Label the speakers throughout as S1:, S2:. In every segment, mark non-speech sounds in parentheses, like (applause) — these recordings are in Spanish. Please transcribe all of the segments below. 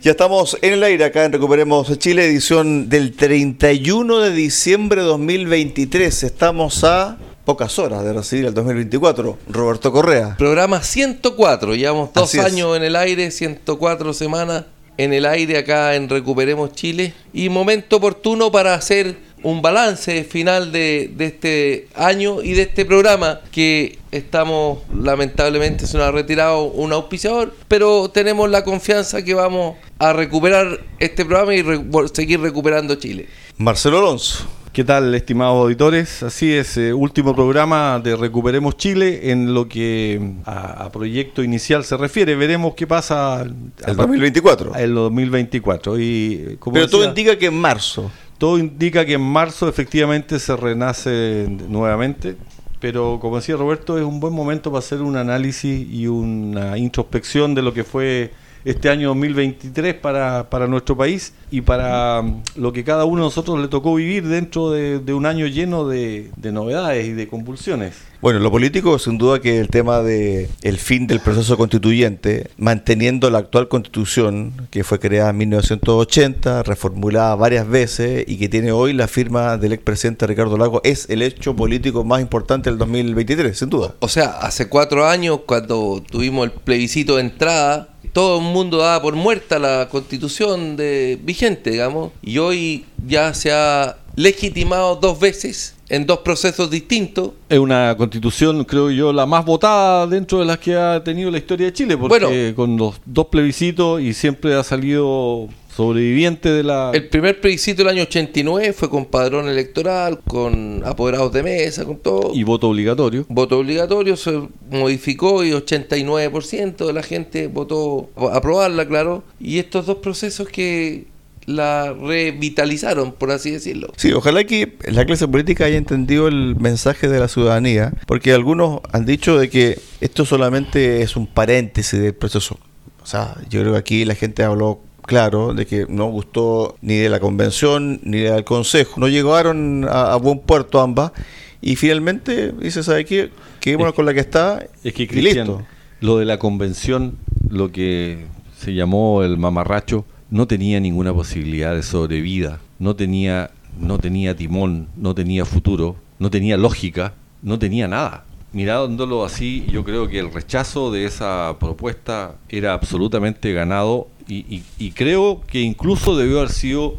S1: Ya estamos en el aire acá en Recuperemos Chile, edición del 31 de diciembre de 2023. Estamos a pocas horas de recibir el 2024. Roberto Correa.
S2: Programa 104, llevamos dos años en el aire, 104 semanas en el aire acá en Recuperemos Chile. Y momento oportuno para hacer un balance final de, de, este año y de este programa que estamos lamentablemente se nos ha retirado un auspiciador pero tenemos la confianza que vamos a recuperar este programa y re seguir recuperando Chile
S1: Marcelo Alonso
S3: ¿Qué tal, estimados auditores? Así es, eh, último programa de Recuperemos Chile en lo que a, a proyecto inicial se refiere. Veremos qué pasa
S1: el 2024.
S3: El 2024. Y,
S1: como Pero decía, todo indica que en marzo.
S3: Todo indica que en marzo efectivamente se renace nuevamente, pero como decía Roberto, es un buen momento para hacer un análisis y una introspección de lo que fue este año 2023 para, para nuestro país y para mm, lo que cada uno de nosotros le tocó vivir dentro de, de un año lleno de, de, novedades y de convulsiones.
S1: Bueno, lo político sin duda que el tema de el fin del proceso constituyente, manteniendo la actual constitución que fue creada en 1980, reformulada varias veces y que tiene hoy la firma del expresidente Ricardo Lago, es el hecho político más importante del 2023, sin duda.
S2: O sea, hace cuatro años cuando tuvimos el plebiscito de entrada, todo el mundo daba por muerta la constitución de, vigente, digamos, y hoy ya se ha legitimado dos veces en dos procesos distintos.
S3: Es una constitución, creo yo, la más votada dentro de las que ha tenido la historia de Chile, porque bueno, con los dos plebiscitos y siempre ha salido sobreviviente de la...
S2: El primer plebiscito del año 89 fue con padrón electoral, con apoderados de mesa, con todo.
S3: Y voto obligatorio.
S2: Voto obligatorio se modificó y 89% de la gente votó a aprobarla, claro. Y estos dos procesos que la revitalizaron, por así decirlo.
S1: Sí, ojalá que la clase política haya entendido el mensaje de la ciudadanía, porque algunos han dicho de que esto solamente es un paréntesis del proceso. O sea, yo creo que aquí la gente habló claro de que no gustó ni de la convención ni del consejo. No llegaron a, a buen puerto ambas y finalmente dice, ¿sabe qué? Quedémonos con la que está
S3: es que, Cristian, listo. Lo de la convención, lo que se llamó el mamarracho, no tenía ninguna posibilidad de sobrevida, no tenía, no tenía timón, no tenía futuro, no tenía lógica, no tenía nada. Mirándolo así, yo creo que el rechazo de esa propuesta era absolutamente ganado y, y, creo que incluso debió haber sido,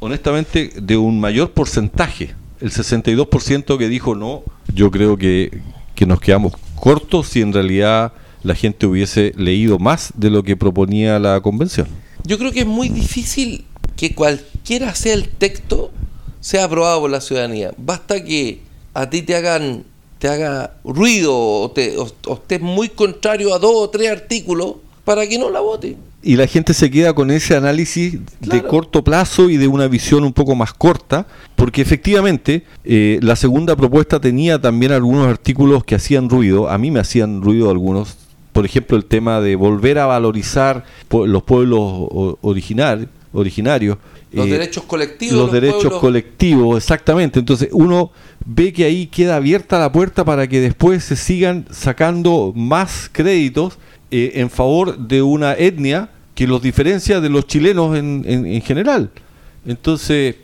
S3: honestamente, de un mayor porcentaje. El 62% que dijo no, yo creo que, que nos quedamos cortos si en realidad la gente hubiese leído más de lo que proponía la convención.
S2: Yo creo que es muy difícil que cualquiera sea el texto sea aprobado por la ciudadanía. Basta que a ti te hagan te haga ruido o, te, o, o estés muy contrario a dos o tres artículos para que no la vote.
S3: Y la gente se queda con ese análisis claro. de corto plazo y de una visión un poco más corta, porque efectivamente eh, la segunda propuesta tenía también algunos artículos que hacían ruido, a mí me hacían ruido algunos, por ejemplo, el tema de volver a valorizar los pueblos original, originarios.
S2: Los eh, derechos colectivos.
S3: Los, derechos colectivos, exactamente. Entonces uno ve que ahí queda abierta la puerta para que después se sigan sacando más créditos eh, en favor de una etnia que los diferencia de los chilenos en, en general. Entonces,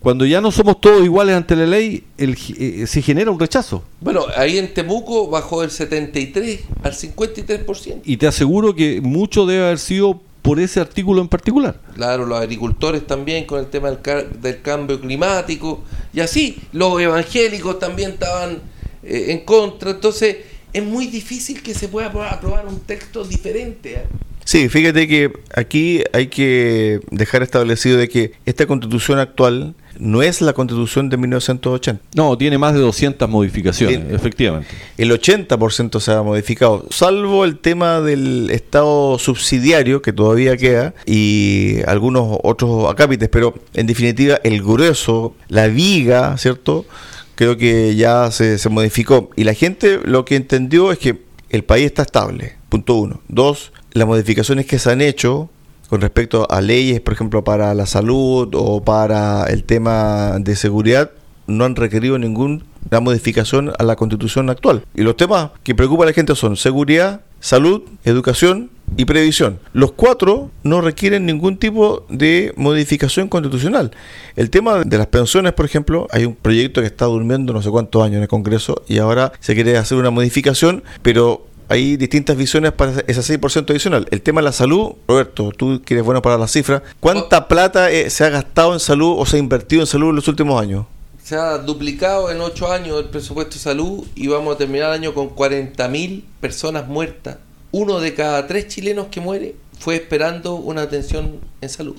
S3: cuando ya no somos todos iguales ante la ley, el, eh, se genera un rechazo.
S2: Bueno, ahí en Temuco bajó del 73 al 53%.
S3: Y te aseguro que mucho debe haber sido por ese artículo en particular.
S2: Claro, los agricultores también con el tema del, cambio climático y así, los evangélicos también estaban eh, en contra. Entonces, es muy difícil que se pueda aprobar un texto diferente. ¿eh?
S1: Sí, fíjate que aquí hay que dejar establecido de que esta constitución actual no es la constitución de 1980.
S3: No, tiene más de 200 modificaciones, efectivamente.
S1: El 80% se ha modificado, salvo el tema del Estado subsidiario que todavía queda y algunos otros acápites, pero en definitiva el grueso, la viga, ¿cierto? Creo que ya se, se modificó. Y la gente lo que entendió es que el país está estable, punto uno. Dos, las modificaciones que se han hecho con respecto a leyes, por ejemplo, para la salud o para el tema de seguridad, no han requerido ninguna modificación a la constitución actual. Y los temas que preocupan a la gente son seguridad, salud, educación y previsión. Los cuatro no requieren ningún tipo de modificación constitucional. El tema de las pensiones, por ejemplo, hay un proyecto que está durmiendo no sé cuántos años en el Congreso y ahora se quiere hacer una modificación, pero hay distintas visiones para ese 6% adicional. El tema de la salud, Roberto, tú que eres bueno para las cifras, ¿cuánta plata eh, se ha gastado en salud o se ha invertido en salud en los últimos años?
S2: Se ha duplicado en 8 años el presupuesto de salud y vamos a terminar el año con 40.000 personas muertas. Uno de cada tres chilenos que muere fue esperando una atención en salud.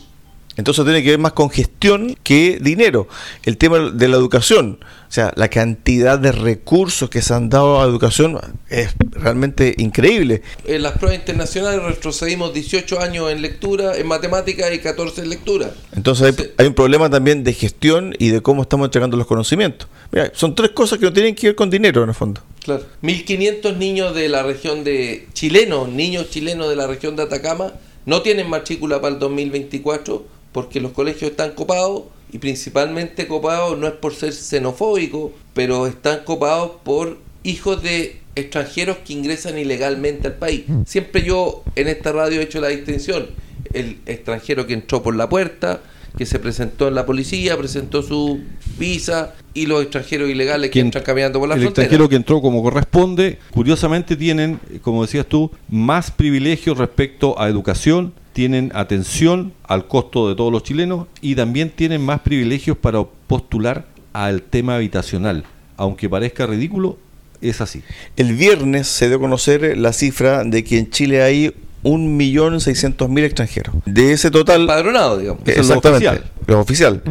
S1: Entonces tiene que ver más con gestión que dinero. El tema de la educación, o sea, la cantidad de recursos que se han dado a educación es realmente increíble.
S2: En las pruebas internacionales retrocedimos 18 años en lectura, en matemáticas y 14 en lectura.
S1: Entonces hay, un problema también de gestión y de cómo estamos entregando los conocimientos. Mira, son tres cosas que no tienen que ver con dinero en el fondo.
S2: Claro. 1.500 niños de la región de chilenos, niños chilenos de la región de Atacama, no tienen matrícula para el 2024 porque los colegios están copados y principalmente copados no es por ser xenofóbicos, pero están copados por hijos de extranjeros que ingresan ilegalmente al país. Siempre yo en esta radio he hecho la distinción, el extranjero que entró por la puerta, que se presentó en la policía, presentó su visa y los extranjeros ilegales que entran caminando por la frontera.
S3: El extranjero que entró como corresponde, curiosamente tienen, como decías tú, más privilegios respecto a educación, tienen atención al costo de todos los chilenos y también tienen más privilegios para postular al tema habitacional. Aunque parezca ridículo, es así.
S1: El viernes se dio a conocer la cifra de que en Chile hay 1.600.000 extranjeros. De ese total...
S2: Padronado, digamos.
S1: Exactamente. Lo oficial. Lo oficial.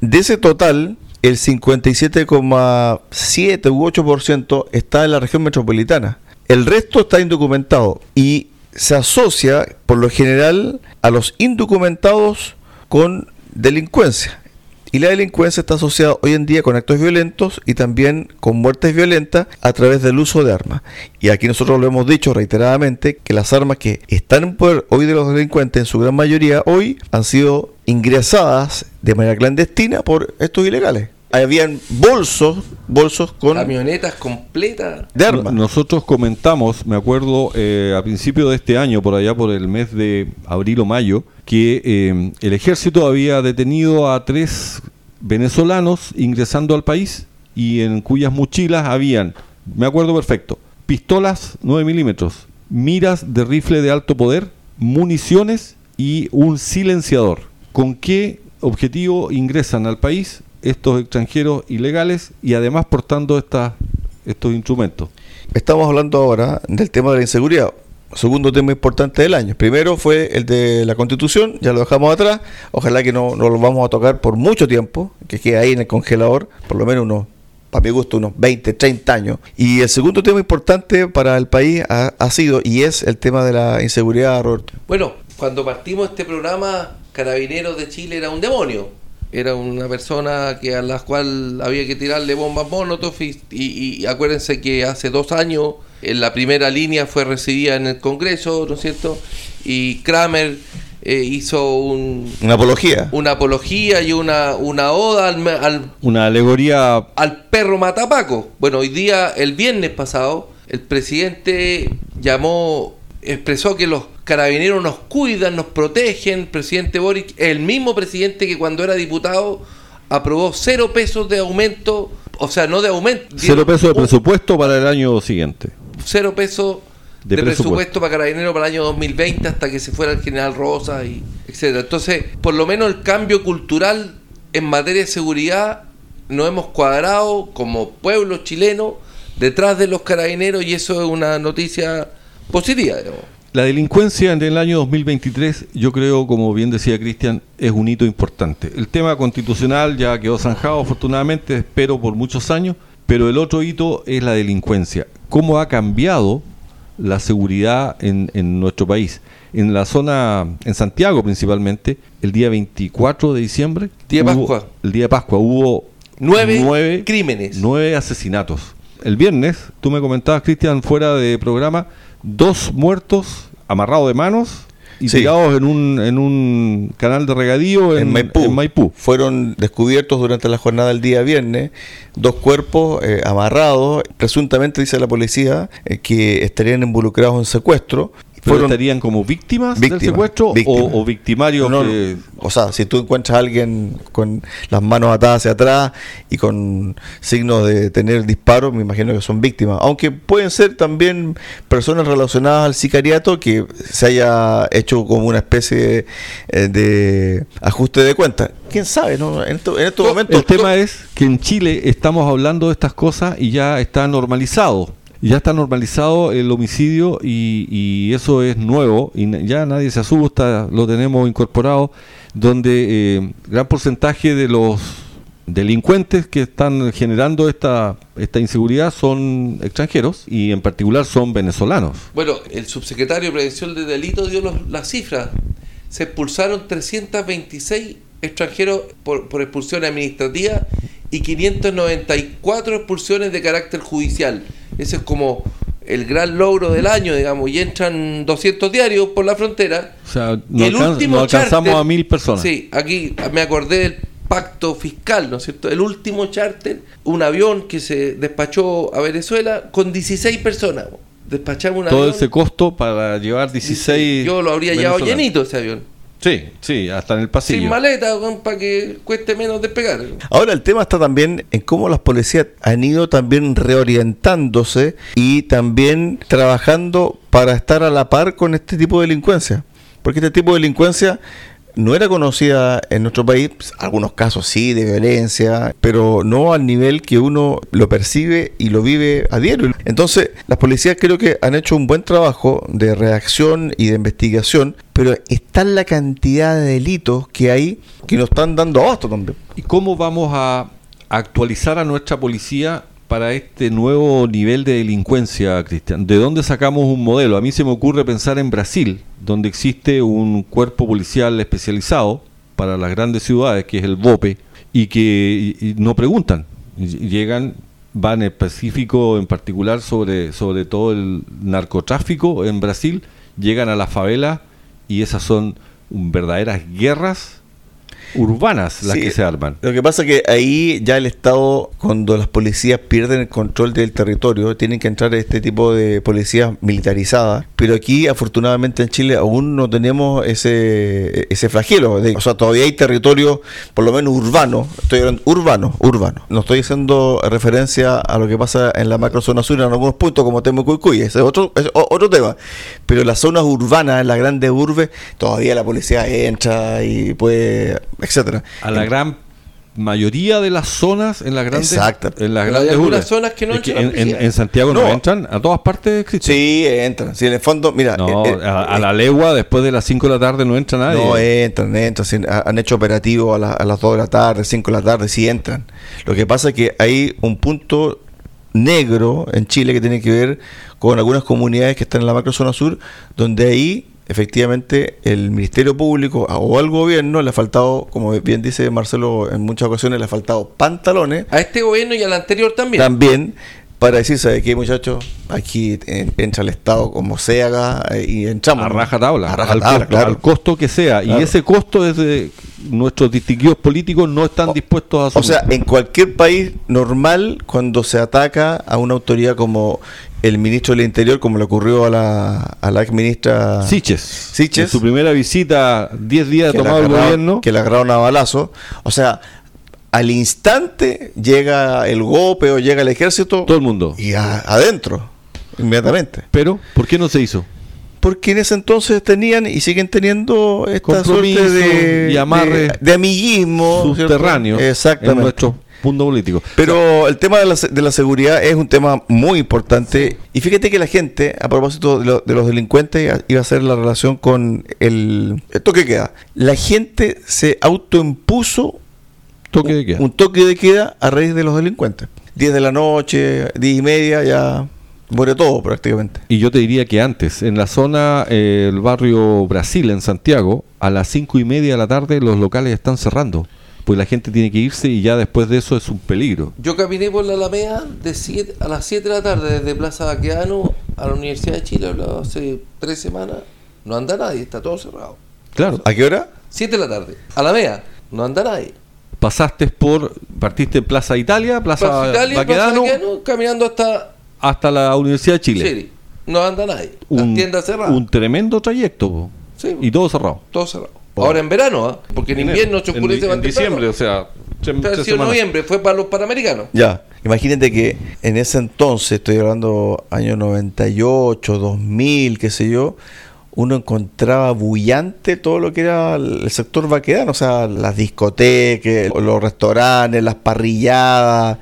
S1: De ese total, el 57,7 u 8% está en la región metropolitana. El resto está indocumentado y se asocia por lo general a los indocumentados con delincuencia. Y la delincuencia está asociada hoy en día con actos violentos y también con muertes violentas a través del uso de armas. Y aquí nosotros lo hemos dicho reiteradamente que las armas que están en poder hoy de los delincuentes en su gran mayoría hoy han sido ingresadas de manera clandestina por estos ilegales habían bolsos, bolsos con
S2: camionetas completas
S3: de armas. Nosotros comentamos, me acuerdo eh, a principio de este año, por allá por el mes de abril o mayo, que eh, el ejército había detenido a tres venezolanos ingresando al país y en cuyas mochilas habían, me acuerdo perfecto, pistolas 9 milímetros, miras de rifle de alto poder, municiones y un silenciador. ¿Con qué objetivo ingresan al país? Estos extranjeros ilegales y además portando estas estos instrumentos.
S1: Estamos hablando ahora del tema de la inseguridad. Segundo tema importante del año. Primero fue el de la constitución, ya lo dejamos atrás. Ojalá que no, no lo vamos a tocar por mucho tiempo, que quede ahí en el congelador, por lo menos unos, para mi gusto, unos 20, 30 años. Y el segundo tema importante para el país ha, ha sido y es el tema de la inseguridad, Roberto.
S2: Bueno, cuando partimos este programa, Carabineros de Chile era un demonio era una persona que a la cual había que tirarle bombas molotov y, y, acuérdense que hace dos años En la primera línea fue recibida en el Congreso, ¿no es cierto? Y Kramer eh, hizo un,
S1: una apología.
S2: Una apología y una, una oda al,
S3: Una alegoría...
S2: Al perro matapaco. Bueno, hoy día, el viernes pasado, el presidente llamó, expresó que los carabineros nos cuidan, nos protegen. Presidente Boric, el mismo presidente que cuando era diputado aprobó cero pesos de aumento, o sea, no de aumento.
S3: Cero pesos de presupuesto para el año siguiente.
S2: Cero pesos de, presupuesto. para Carabineros para el año 2020 hasta que se fuera el general Rosa y etcétera. Entonces, por lo menos el cambio cultural en materia de seguridad nos hemos cuadrado como pueblo chileno detrás de los carabineros y eso es una noticia positiva.
S3: La delincuencia en el año 2023, yo creo, como bien decía Cristian, es un hito importante. El tema constitucional ya quedó zanjado, afortunadamente, espero por muchos años, pero el otro hito es la delincuencia. ¿Cómo ha cambiado la seguridad en, nuestro país? En la zona, en Santiago principalmente, el día 24 de diciembre,
S2: día Pascua.
S3: el día de Pascua, hubo
S2: nueve, nueve crímenes,
S3: nueve asesinatos. El viernes, tú me comentabas, Cristian, fuera de programa, dos muertos amarrados de manos y tirados en un, en un canal de regadío en, Maipú.
S1: Fueron descubiertos durante la jornada del día viernes dos cuerpos eh, amarrados, presuntamente dice la policía, eh, que estarían involucrados en secuestro
S3: fueron, estarían como víctimas, del secuestro O, victimarios?
S1: O sea, si tú encuentras a alguien con las manos atadas hacia atrás y con signos de tener disparos, me imagino que son víctimas. Aunque pueden ser también personas relacionadas al sicariato que se haya hecho como una especie de, de ajuste de cuentas. ¿Quién sabe? No? En, estos momentos...
S3: El tema es que en Chile estamos hablando de estas cosas y ya está normalizado ya está normalizado el homicidio y, eso es nuevo y ya nadie se asusta, lo tenemos incorporado, donde eh, gran porcentaje de los delincuentes que están generando esta, esta inseguridad son extranjeros y en particular son venezolanos.
S2: Bueno, el subsecretario de Prevención de Delitos dio las cifras. Se expulsaron 326 extranjeros por, por expulsión administrativa y 594 expulsiones de carácter judicial. Ese es como el gran logro del año, digamos, y entran 200 diarios por la frontera.
S3: O sea, no, el último alcanzamos a mil personas.
S2: Sí, aquí me acordé del pacto fiscal, ¿no es cierto? El último charter, un avión que se despachó a Venezuela con 16 personas. Despachamos un
S3: Todo ese costo para llevar 16.
S2: Yo lo habría llevado llenito ese avión.
S3: Sí, sí, hasta en el pasillo.
S2: Sin maleta, para que cueste menos despegar.
S1: Ahora el tema está también en cómo las policías han ido también reorientándose y también trabajando para estar a la par con este tipo de delincuencia. Porque este tipo de delincuencia no era conocida en nuestro país, pues, algunos casos sí de violencia, pero no al nivel que uno lo percibe y lo vive a diario. Entonces, las policías creo que han hecho un buen trabajo de reacción y de investigación, pero está la cantidad de delitos que hay que nos están dando abasto también.
S3: ¿Y cómo vamos a actualizar a nuestra policía para este nuevo nivel de delincuencia, Cristian? ¿De dónde sacamos un modelo? A mí se me ocurre pensar en Brasil, donde existe un cuerpo policial especializado para las grandes ciudades, que es el BOPE, y que no preguntan, llegan, van específico en particular sobre, sobre todo el narcotráfico en Brasil, llegan a la favela y esas son verdaderas guerras urbanas las que se arman.
S1: Lo que pasa es que ahí ya el Estado, cuando las policías pierden el control del territorio, tienen que entrar este tipo de policías militarizadas. Pero aquí, afortunadamente en Chile, aún no tenemos ese, ese flagelo. o sea, todavía hay territorio, por lo menos urbano, estoy hablando urbano, urbano. No estoy haciendo referencia a lo que pasa en la macrozona sur en algunos puntos, como Temo Cuy, ese es otro, es otro tema. Pero las zonas urbanas, en las grandes urbes, todavía la policía entra y puede etcétera.
S3: A la gran mayoría de las zonas en las grandes
S1: en
S2: las grandes algunas zonas que no
S3: entran en, Santiago no. entran a todas partes
S1: sí entran. Si en el fondo mira
S3: eh, eh, a, la legua después de las 5 de la tarde no entra nadie.
S1: No entran entran. Han hecho operativo a, las 2 de la tarde 5 de la tarde sí entran. Lo que pasa es que hay un punto negro en Chile que tiene que ver con algunas comunidades que están en la macrozona sur donde ahí efectivamente el Ministerio Público o al gobierno le ha faltado, como bien dice Marcelo en muchas ocasiones, le ha faltado pantalones.
S2: A este gobierno y al anterior también.
S1: También para decir, ¿sabe qué, muchachos? Aquí entra el Estado como sea eh, y entramos.
S3: A raja tabla,
S1: a raja
S3: al,
S1: tabla,
S3: costo,
S1: claro.
S3: al costo que sea.
S1: Claro.
S3: Y ese costo es de nuestros distinguidos políticos no están dispuestos a
S1: O
S3: asumir.
S1: sea, en cualquier país normal, cuando se ataca a una autoridad como el ministro del Interior, como le ocurrió a la, a la ex ministra
S3: Siches.
S1: Siches.
S3: En su primera visita, 10 días
S1: la
S3: tomado el gobierno.
S1: que le agarraron a balazo. O sea, al instante llega el golpe o llega el ejército
S3: Todo el mundo.
S1: y a- adentro, inmediatamente.
S3: Pero, ¿por qué no se hizo?
S1: Porque en ese entonces tenían y siguen teniendo esta
S3: Compromiso
S1: suerte de,
S3: y amarre
S1: de, de amiguismo ¿cierto?
S3: Subterráneos en
S1: Exactamente.
S3: nuestro punto político.
S1: Pero el tema de la, de la seguridad es un tema muy importante. Y fíjate que la gente, a propósito de, lo- de los delincuentes, iba a ser la relación con el, toque de queda. La gente se autoimpuso
S3: Toque de queda.
S1: un toque de queda a raíz de los delincuentes. 10 de la noche, 10 y media, ya muere todo prácticamente.
S3: Y yo te diría que antes, en la zona, eh, el barrio Brasil, en Santiago, a las cinco y media de la tarde los locales están cerrando. Pues la gente tiene que irse y ya después de eso es un peligro.
S2: Yo caminé por la Alameda de siete- a las 7 de la tarde desde Plaza Baqueano a la Universidad de Chile hablaba hace tres semanas. No anda nadie, está todo cerrado.
S3: Claro.
S1: ¿A qué hora?
S2: 7 de la tarde. Alameda, no anda nadie.
S3: Pasaste por, partiste en Plaza Italia, Plaza,
S2: Plaza Italia, Plaza
S3: Baquedano,
S2: caminando hasta
S3: hasta la Universidad de Chile.
S2: Chile. No anda nadie. Las
S3: Un,
S2: tiendas cerradas.
S3: un tremendo trayecto. po.
S2: Sí.
S3: Y todo cerrado.
S2: Todo cerrado. Ahora en verano, ¿ah? porque en invierno se oscurece
S3: en, en diciembre, o sea,
S2: sido
S3: semanas.
S2: noviembre, fue para los panamericanos.
S1: Ya, imagínate que en ese entonces, estoy hablando año 98, 2000, qué sé yo, uno encontraba bullante todo lo que era el sector vaquedano, o sea, las discotecas, los restaurantes, las parrilladas,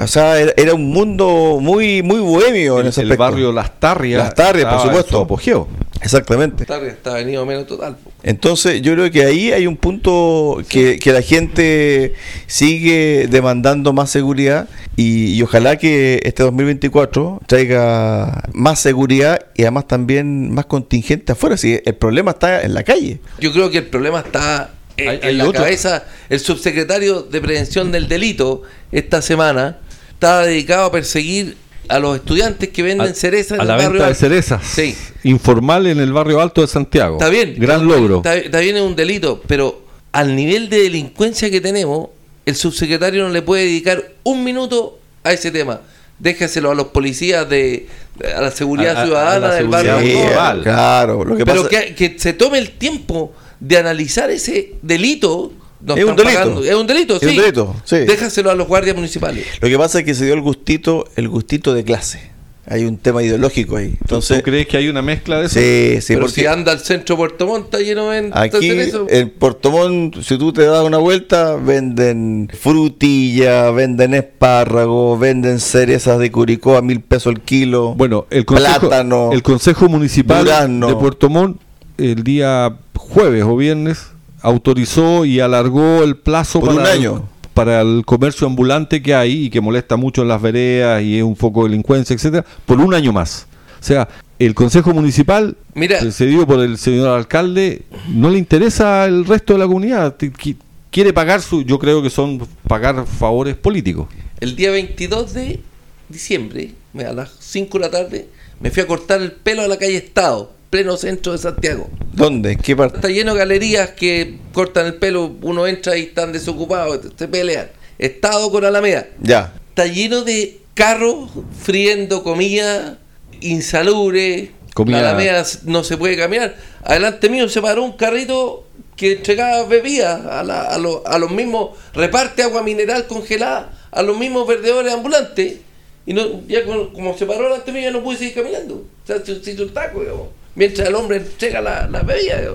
S1: o sea, era, un mundo muy muy bohemio en ese
S3: el
S1: aspecto.
S3: barrio Las Tarrias.
S1: Las Tarrias, por supuesto.
S3: su apogeo.
S1: Exactamente.
S2: Está, está venido menos total.
S1: Entonces yo creo que ahí hay un punto que, que la gente sigue demandando más seguridad y, y ojalá que este 2024 traiga más seguridad y además también más contingente afuera. Si el problema está en la calle.
S2: Yo creo que el problema está en,
S3: Hay-
S2: en la
S3: otro-
S2: cabeza. El subsecretario de Prevención del Delito esta semana estaba dedicado a perseguir a los estudiantes que venden
S3: A-
S2: cerezas en
S3: a
S2: el
S3: la
S2: barrio
S3: venta de
S2: alto.
S3: cerezas.
S2: Sí.
S3: Informal en el barrio alto de Santiago.
S2: Está bien.
S3: Gran
S2: está-
S3: logro.
S2: Está, está bien, es un delito, pero al nivel de delincuencia que tenemos, el subsecretario no le puede dedicar un minuto a ese tema. Déjaselo a los policías de a la seguridad
S3: A- a- a
S2: ciudadana
S3: la
S2: del
S3: seguridad
S2: barrio.
S3: Sí,
S2: Alto.
S1: claro. Lo que
S2: pero
S1: pasa
S2: que, que se tome el tiempo de analizar ese delito. Nos
S1: Es un delito.
S2: pagando. Es un delito,
S1: Es
S2: sí.
S1: un delito, sí.
S2: Déjaselo a los guardias municipales.
S1: lo que pasa es que se dio el gustito, el gustito de clase. Hay un tema ideológico ahí.
S3: ¿Tú-
S1: Entonces,
S3: ¿Tú crees que hay una mezcla de eso?
S1: sí, sí,
S2: pero
S1: porque
S2: si anda al centro de Puerto Montt, está lleno de
S1: Aquí
S2: eso.
S1: en Portomón, si tú te das una vuelta, venden frutilla, venden espárragos, venden cerezas de Curicó a mil pesos el kilo.
S3: Bueno, el Consejo,
S1: Plátano,
S3: el consejo Municipal de Puerto Montt el día jueves o viernes autorizó y alargó el plazo
S1: Por un
S3: para,
S1: año.
S3: El, para el comercio ambulante que hay y que molesta mucho en las veredas y es un foco de delincuencia, etcétera, por un año más. O sea, el Consejo Municipal,
S2: Mira.
S3: precedido por el señor alcalde, no le interesa el resto de la comunidad. Quiere pagar su, yo creo que son pagar favores políticos.
S2: El día 22 de diciembre, me- a las 5 de la tarde, me fui a cortar el pelo a la calle Estado, pleno centro de Santiago.
S1: ¿Dónde? ¿En qué parte?
S2: Está lleno de galerías que cortan el pelo, uno entra y están desocupados, se pelean. Estado con Alameda.
S1: Ya.
S2: Está lleno de carros friendo comida insalubre.
S3: Comida-
S2: La Alameda no se puede caminar. Adelante mío se paró un carrito que entregaba bebidas a, la- a los- a los mismos, reparte agua mineral congelada a los mismos vendedores ambulantes. Y no, ya como, como se paró delante mío ya no pude seguir caminando. O sea, se, se hizo un taco, digamos. Mientras el hombre entrega la, la bebida.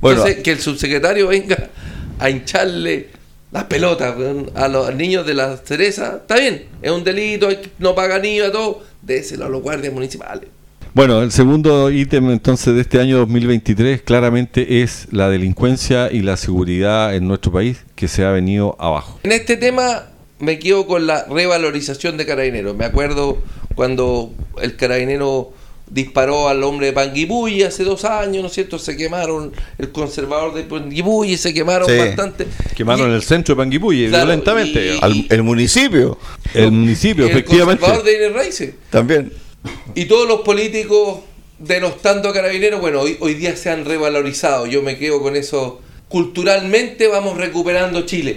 S1: Bueno,
S2: Entonces, que el subsecretario venga a hincharle las pelotas a los niños de la cereza, está bien, es un delito, no pagan IVA, todo, déselo a los guardias municipales.
S3: Bueno, el segundo ítem entonces de este año 2023 claramente es la delincuencia y la seguridad en nuestro país que se ha venido abajo.
S2: En este tema me quedo con la revalorización de carabineros. Me acuerdo cuando el carabinero disparó al hombre de Panguipulli hace dos años, ¿no es cierto? Se quemaron el conservador de Panguipulli, se quemaron bastante.
S3: Quemaron el centro de Panguipulli violentamente.
S1: el municipio.
S3: El municipio, efectivamente. El
S2: conservador de
S1: También.
S2: Y todos los políticos denostando a carabineros, bueno, hoy, hoy día se han revalorizado. Yo me quedo con eso. Culturalmente vamos recuperando Chile.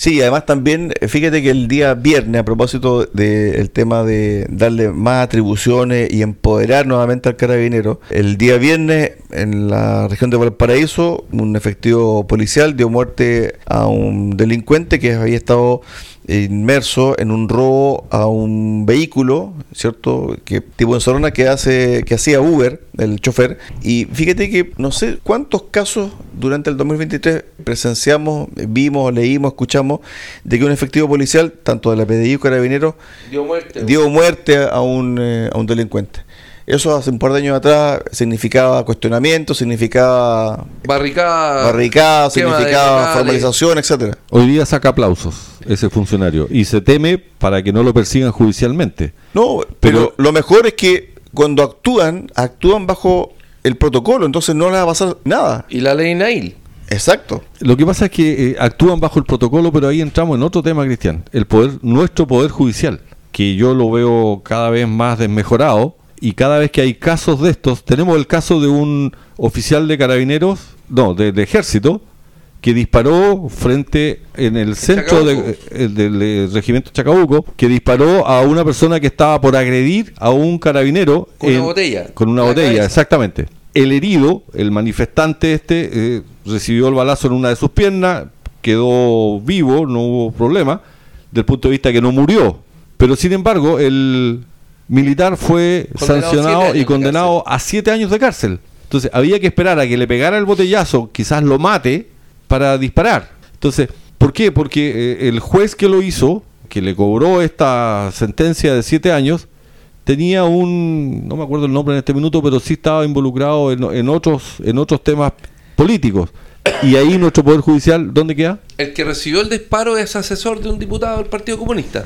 S1: Sí, además también, eh, fíjate que el día viernes, a propósito del tema de darle más atribuciones y empoderar nuevamente al carabinero, el día viernes en la región de Valparaíso, un efectivo policial dio muerte a un delincuente que había estado inmerso en un robo a un vehículo, ¿cierto? Que tipo en Sorona que hace que hacía Uber, el chofer, y fíjate que no sé cuántos casos durante el 2023 presenciamos, vimos, leímos, escuchamos de que un efectivo policial, tanto de la PDI como Carabineros,
S2: dio muerte,
S1: dio muerte a un, eh, a un delincuente. Eso hace un par de años atrás significaba cuestionamiento, significaba
S2: barricada,
S1: barricada significaba formalización, etcétera.
S3: Hoy día saca aplausos ese funcionario y se teme para que no lo persigan judicialmente.
S1: No, pero, lo mejor es que cuando actúan, actúan bajo el protocolo, entonces no les va a pasar nada.
S2: Y la ley Nail.
S1: Exacto.
S3: Lo que pasa es que eh, actúan bajo el protocolo, pero ahí entramos en otro tema, Cristian, el poder, nuestro poder judicial, que yo lo veo cada vez más desmejorado y cada vez que hay casos de estos, tenemos el caso de un oficial de carabineros, no, de, ejército, que disparó frente en el centro de, eh, del eh, regimiento Chacabuco, que disparó a una persona que estaba por agredir a un carabinero.
S2: Con una botella.
S3: Con una botella, exactamente. El herido, el manifestante este, eh, recibió el balazo en una de sus piernas, quedó vivo, no hubo problema, del punto de vista que no murió. Pero sin embargo, el, militar fue sancionado y condenado a siete años de cárcel. Entonces había que esperar a que le pegara el botellazo, quizás lo mate, para disparar. Entonces, ¿por qué? Porque eh, el juez que lo hizo, que le cobró esta sentencia de siete años, tenía un, no me acuerdo el nombre en este minuto, pero sí estaba involucrado en, en otros, en otros temas políticos. Y ahí nuestro Poder Judicial, ¿dónde queda?
S2: El que recibió el disparo es asesor de un diputado del Partido Comunista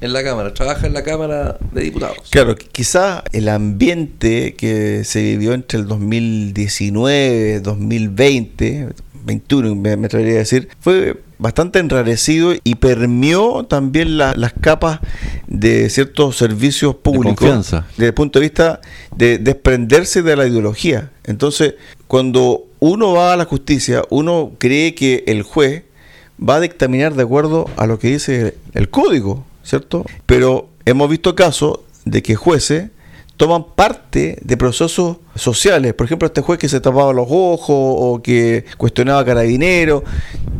S2: en la Cámara, trabaja en la Cámara de Diputados.
S1: Claro, quizá el ambiente que se vivió entre el 2019, 2020, 21 me, atrevería a decir, fue bastante enrarecido y permeó también las capas de ciertos servicios públicos desde el punto de vista de desprenderse de la ideología. Entonces, cuando uno va a la justicia, uno cree que el juez va a dictaminar de acuerdo a lo que dice el código. ¿Cierto? Pero hemos visto casos de que jueces toman parte de procesos sociales. Por ejemplo, este juez que se tapaba los ojos o que cuestionaba a carabineros.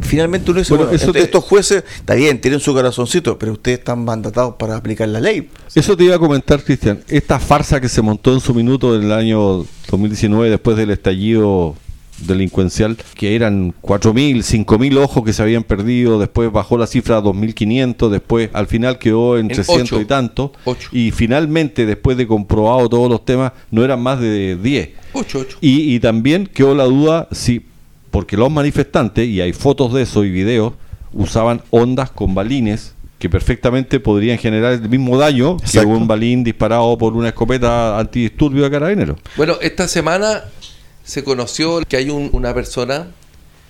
S1: Finalmente uno dice, bueno, estos jueces, está bien, tienen su corazoncito, pero ustedes están mandatados para aplicar la ley.
S3: Eso te iba a comentar, Cristian. Esta farsa que se montó en su minuto en el año 2019 después del estallido delincuencial, que eran 4.000, 5.000 ojos que se habían perdido, después bajó la cifra a 2.500, después al final quedó en, 300 y tanto, y finalmente después de comprobado todos los temas, no eran más de 10. Y, y también quedó la duda si, porque los manifestantes, y hay fotos de eso y videos, usaban ondas con balines que perfectamente podrían generar el mismo daño que un balín disparado por una escopeta antidisturbio de carabineros.
S2: Bueno, esta semana se conoció que hay una persona...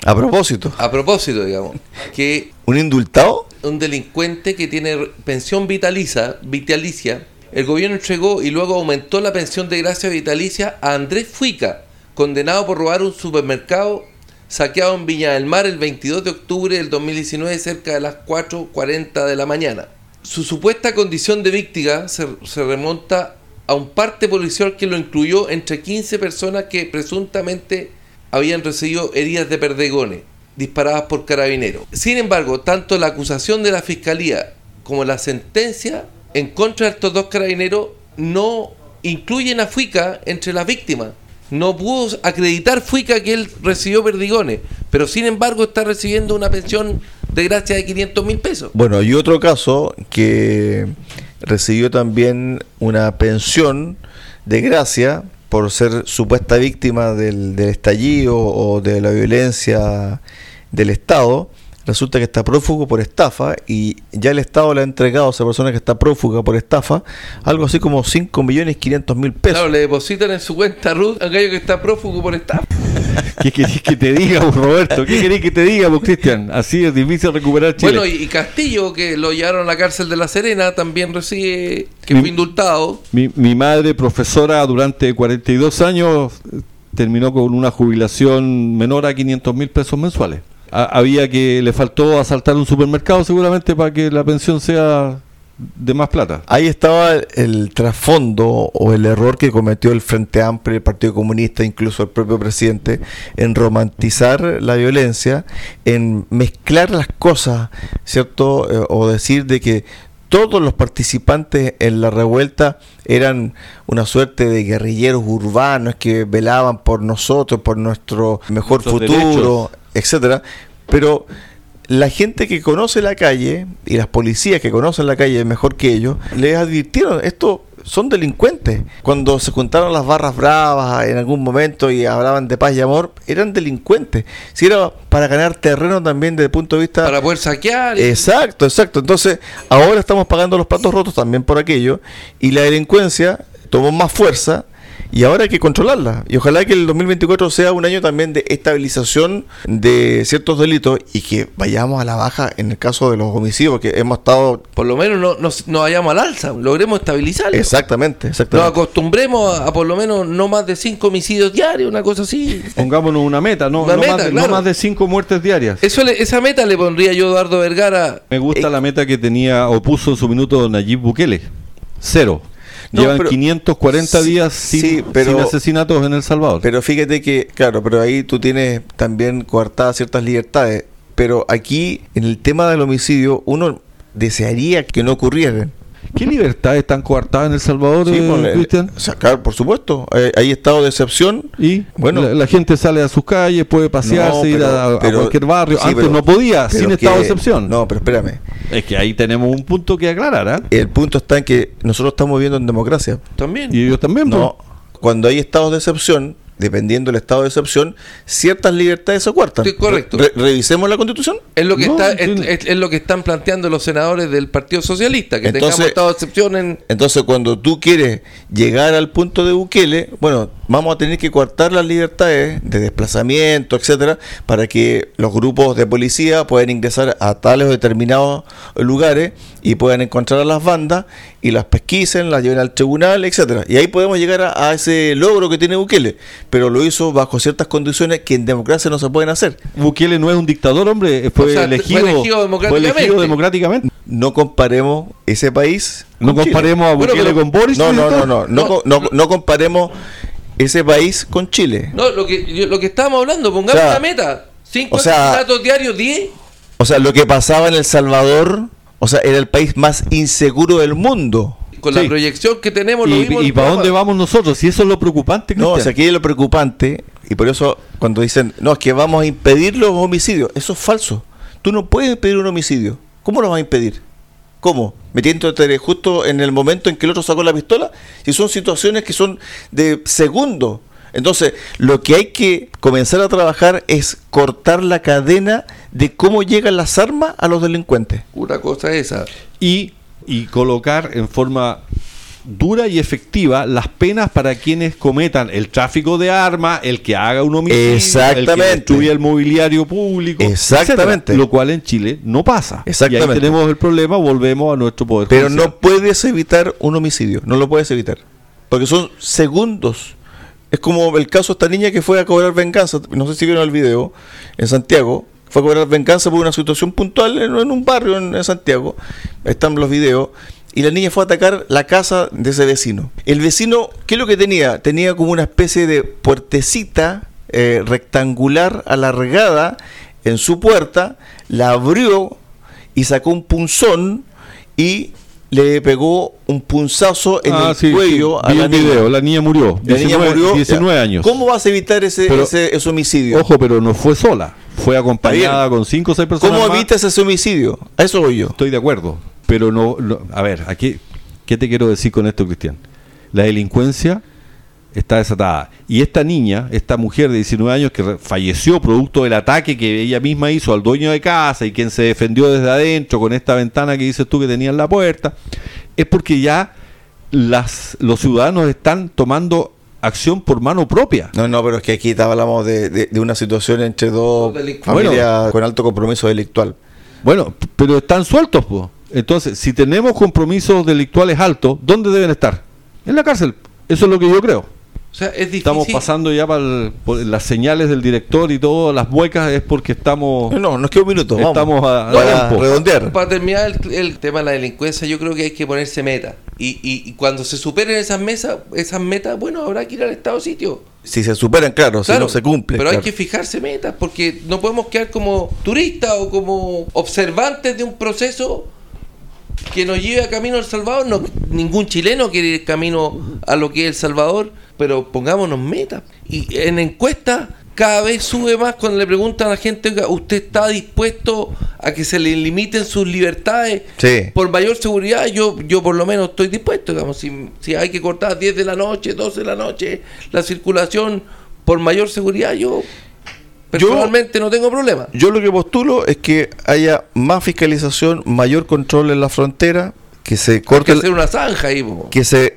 S1: A propósito.
S2: A propósito, digamos. (laughs) Que
S1: ¿Un indultado?
S2: Un delincuente que tiene pensión vitaliza, vitalicia. El gobierno entregó y luego aumentó la pensión de gracia vitalicia a Andrés Fuica, condenado por robar un supermercado saqueado en Viña del Mar el 22 de octubre del 2019 cerca de las 4.40 de la mañana. Su supuesta condición de víctima se, se remonta a un parte policial que lo incluyó entre 15 personas que presuntamente habían recibido heridas de perdegones disparadas por carabineros. Sin embargo, tanto la acusación de la fiscalía como la sentencia en contra de estos dos carabineros no incluyen a Fuica entre las víctimas. No pudo acreditar Fuica que él recibió perdigones, pero sin embargo está recibiendo una pensión de gracia de 500 mil pesos.
S1: Bueno, y otro caso que recibió también una pensión de gracia por ser supuesta víctima del, estallido o de la violencia del Estado, resulta que está prófugo por estafa y ya el Estado le ha entregado a esa persona que está prófuga por estafa algo así como 5 millones 500 mil pesos.
S2: Claro, le depositan en su cuenta Ruth a aquello que está prófugo por estafa.
S3: ¿Qué querés que te diga, Roberto? ¿Qué querés que te diga, Cristian? Así es difícil recuperar Chile.
S2: Bueno, y, Castillo, que lo llevaron a la cárcel de La Serena, también recibe, que fue indultado.
S3: Mi, mi madre, profesora durante 42 años, terminó con una jubilación menor a 500 mil pesos mensuales. había que, le faltó asaltar un supermercado seguramente para que la pensión sea de más plata.
S1: Ahí estaba el, trasfondo o el error que cometió el Frente Amplio, el Partido Comunista, incluso el propio presidente, en romantizar la violencia, en mezclar las cosas, ¿cierto? Eh, o decir de que todos los participantes en la revuelta eran una suerte de guerrilleros urbanos que velaban por nosotros, por nuestro mejor futuro, etcétera. Pero la gente que conoce la calle y las policías que conocen la calle mejor que ellos, les advirtieron, esto son delincuentes. Cuando se juntaron las barras bravas en algún momento y hablaban de paz y amor, eran delincuentes. Si era para ganar terreno también desde el punto de vista...
S2: Para poder saquear.
S1: Exacto, exacto. Entonces, ahora estamos pagando los platos rotos también por aquello y la delincuencia tomó más fuerza y ahora hay que controlarla. Y ojalá que el 2024 sea un año también de estabilización de ciertos delitos y que vayamos a la baja en el caso de los homicidios, porque hemos estado...
S2: Por lo menos no, no, vayamos al alza, logremos estabilizarlo.
S1: Exactamente, exactamente.
S2: Nos acostumbremos a, por lo menos no más de cinco homicidios diarios, una cosa así.
S3: Pongámonos una meta, no, no, más, de, cinco muertes diarias.
S2: Eso esa meta le pondría yo a Eduardo Vergara.
S3: Me gusta eh, la meta que tenía o puso en su minuto Nayib Bukele. Cero. Llevan 540 días sin, asesinatos en El Salvador.
S1: Pero fíjate que, claro, pero ahí tú tienes también coartadas ciertas libertades. Pero aquí, en el tema del homicidio, uno desearía que no ocurrieran.
S3: ¿Qué libertades están coartadas en El Salvador, sí,
S1: eh, Cristian? Sacar, por supuesto. Eh, hay estado de excepción.
S3: Y bueno, la, gente sale a sus calles, puede pasearse, ir a, cualquier barrio. Antes no podía, sin estado de excepción.
S1: No, pero espérame.
S3: Es que ahí tenemos un punto que aclarar. ¿ah?
S1: El punto está en que nosotros estamos viviendo en democracia.
S2: También.
S3: Y ellos también.
S1: No, cuando hay estados de excepción, dependiendo del estado de excepción, ciertas libertades se cuartan.
S2: correcto.
S1: revisemos la constitución.
S2: Es lo que está, es, lo que están planteando los senadores del Partido Socialista, que tengamos estado de excepción en.
S1: Entonces, cuando tú quieres llegar al punto de Bukele, bueno, vamos a tener que coartar las libertades de desplazamiento, etcétera, para que los grupos de policía puedan ingresar a tales o determinados lugares y puedan encontrar a las bandas y las pesquisen, las lleven al tribunal, etcétera. Y ahí podemos llegar a, ese logro que tiene Bukele, pero lo hizo bajo ciertas condiciones que en democracia no se pueden hacer.
S3: Bukele no es un dictador, hombre, fue, elegido, democráticamente.
S1: No comparemos ese país.
S3: No comparemos a Bukele con Boris.
S1: No, no, no, no, no, no, no comparemos ese país con Chile.
S2: No, lo que, lo que estábamos hablando, pongamos la meta. Cinco o sea, diarios, 10.
S1: O sea, lo que pasaba en El Salvador, o sea, era el país más inseguro del mundo.
S2: Con la proyección que tenemos,
S3: lo ¿Y, ¿y para dónde vamos nosotros? Si eso es lo preocupante,
S1: No, o sea, aquí es lo preocupante, y por eso cuando dicen, no, es que vamos a impedir los homicidios, eso es falso. Tú no puedes impedir un homicidio. ¿Cómo lo vas a impedir? ¿Cómo? Metiéndote justo en el momento en que el otro sacó la pistola. Si son situaciones que son de segundo. Entonces, lo que hay que comenzar a trabajar es cortar la cadena de cómo llegan las armas a los delincuentes.
S2: Una cosa esa.
S3: Y, y colocar en forma dura y efectiva las penas para quienes cometan el tráfico de armas, el que haga un homicidio,
S1: Exactamente. el que
S3: destruya el mobiliario público,
S1: Exactamente.
S3: lo cual en Chile no pasa.
S1: Exactamente.
S3: Y ahí tenemos el problema, volvemos a nuestro poder.
S1: Pero no puedes evitar un homicidio, no lo puedes evitar, porque son segundos. Es como el caso de esta niña que fue a cobrar venganza, no sé si vieron el video, en Santiago, fue a cobrar venganza por una situación puntual en, un barrio en, en Santiago, están los videos, y la niña fue a atacar la casa de ese vecino. El vecino, ¿qué es lo que tenía? Tenía como una especie de puertecita eh, rectangular alargada en su puerta, la abrió y sacó un punzón y le pegó un punzazo en ah, el cuello
S3: a la niña. La niña murió.
S1: La 19, niña murió.
S3: 19 años.
S1: ¿Cómo vas a evitar ese, ese, homicidio?
S3: Ojo, pero no fue sola. Fue acompañada con 5 o 6 personas.
S1: ¿Cómo evitas ese homicidio? A eso voy yo.
S3: Estoy de acuerdo pero no, a ver, aquí, ¿qué te quiero decir con esto, Cristian? La delincuencia está desatada. Y esta niña, esta mujer de 19 años que falleció producto del ataque que ella misma hizo al dueño de casa y quien se defendió desde adentro con esta ventana que dices tú que tenía en la puerta, es porque ya las, los ciudadanos están tomando acción por mano propia.
S1: No, no, pero es que aquí hablamos de, de, una situación entre dos familias con alto compromiso delictual.
S3: Bueno, pero están sueltos, pues. Entonces, si tenemos compromisos delictuales altos, ¿dónde deben estar? En la cárcel. Eso es lo que yo creo. Estamos pasando ya por las señales del director y todas las muecas es porque estamos.
S1: No, nos queda un minuto.
S3: Estamos a,
S2: redondear. Para terminar el, tema de la delincuencia, yo creo que hay que ponerse meta. Y, y, cuando se superen esas mesas, esas metas, bueno, habrá que ir al estado sitio.
S1: Si se superan, claro, si no se cumple.
S2: Pero
S1: hay
S2: que fijarse metas, porque no podemos quedar como turistas o como observantes de un proceso que nos lleve a camino al Salvador. No, ningún chileno quiere ir camino a lo que es El Salvador pero pongámonos metas. Y en encuesta cada vez sube más cuando le preguntan a la gente, ¿usted está dispuesto a que se le limiten sus libertades por mayor seguridad? Yo yo por lo menos estoy dispuesto, digamos, si, si hay que cortar 10 de la noche, 12 de la noche, la circulación por mayor seguridad, yo personalmente no tengo problema.
S1: Yo lo que postulo es que haya más fiscalización, mayor control en la frontera, que se corte...
S2: que hacer una zanja ahí,
S1: Que se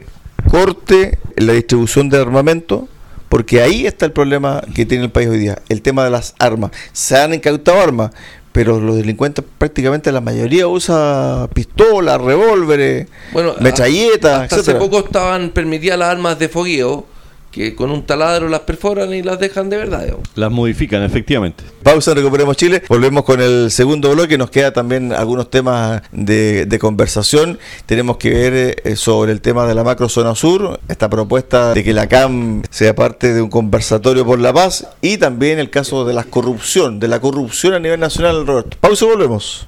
S1: corte la distribución de armamento, porque ahí está el problema que tiene el país hoy día, el tema de las armas. Se han incautado armas, pero los delincuentes prácticamente la mayoría usa pistolas, revólveres, bueno, metralletas,
S2: hasta hace poco estaban permitidas las armas de fogueo que con un taladro las perforan y las dejan de verdad.
S3: Las modifican, efectivamente.
S1: Pausa, recuperemos Chile. Volvemos con el segundo bloque. Nos queda también algunos temas de, conversación. Tenemos que ver eh, sobre el tema de la macro zona sur, esta propuesta de que la CAM sea parte de un conversatorio por la paz y también el caso de la corrupción, de la corrupción a nivel nacional, Roberto. Pausa, volvemos.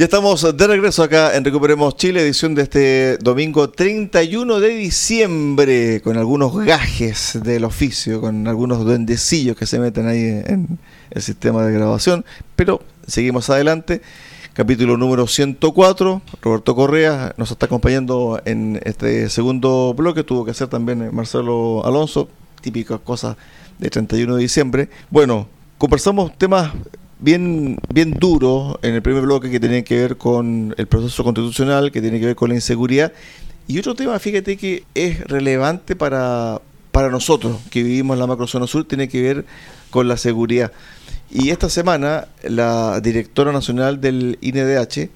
S1: Ya estamos de regreso acá en Recuperemos Chile, edición de este domingo 31 de diciembre, con algunos gajes del oficio, con algunos duendecillos que se meten ahí en el sistema de grabación, pero seguimos adelante. Capítulo número 104, Roberto Correa nos está acompañando en este segundo bloque, tuvo que hacer también Marcelo Alonso, típicas cosas de 31 de diciembre. Bueno, conversamos temas bien, bien duro en el primer bloque que tiene que ver con el proceso constitucional, que tiene que ver con la inseguridad. Y otro tema, fíjate que es relevante para, para nosotros que vivimos en la macrozona sur, tiene que ver con la seguridad. Y esta semana la directora nacional del INDH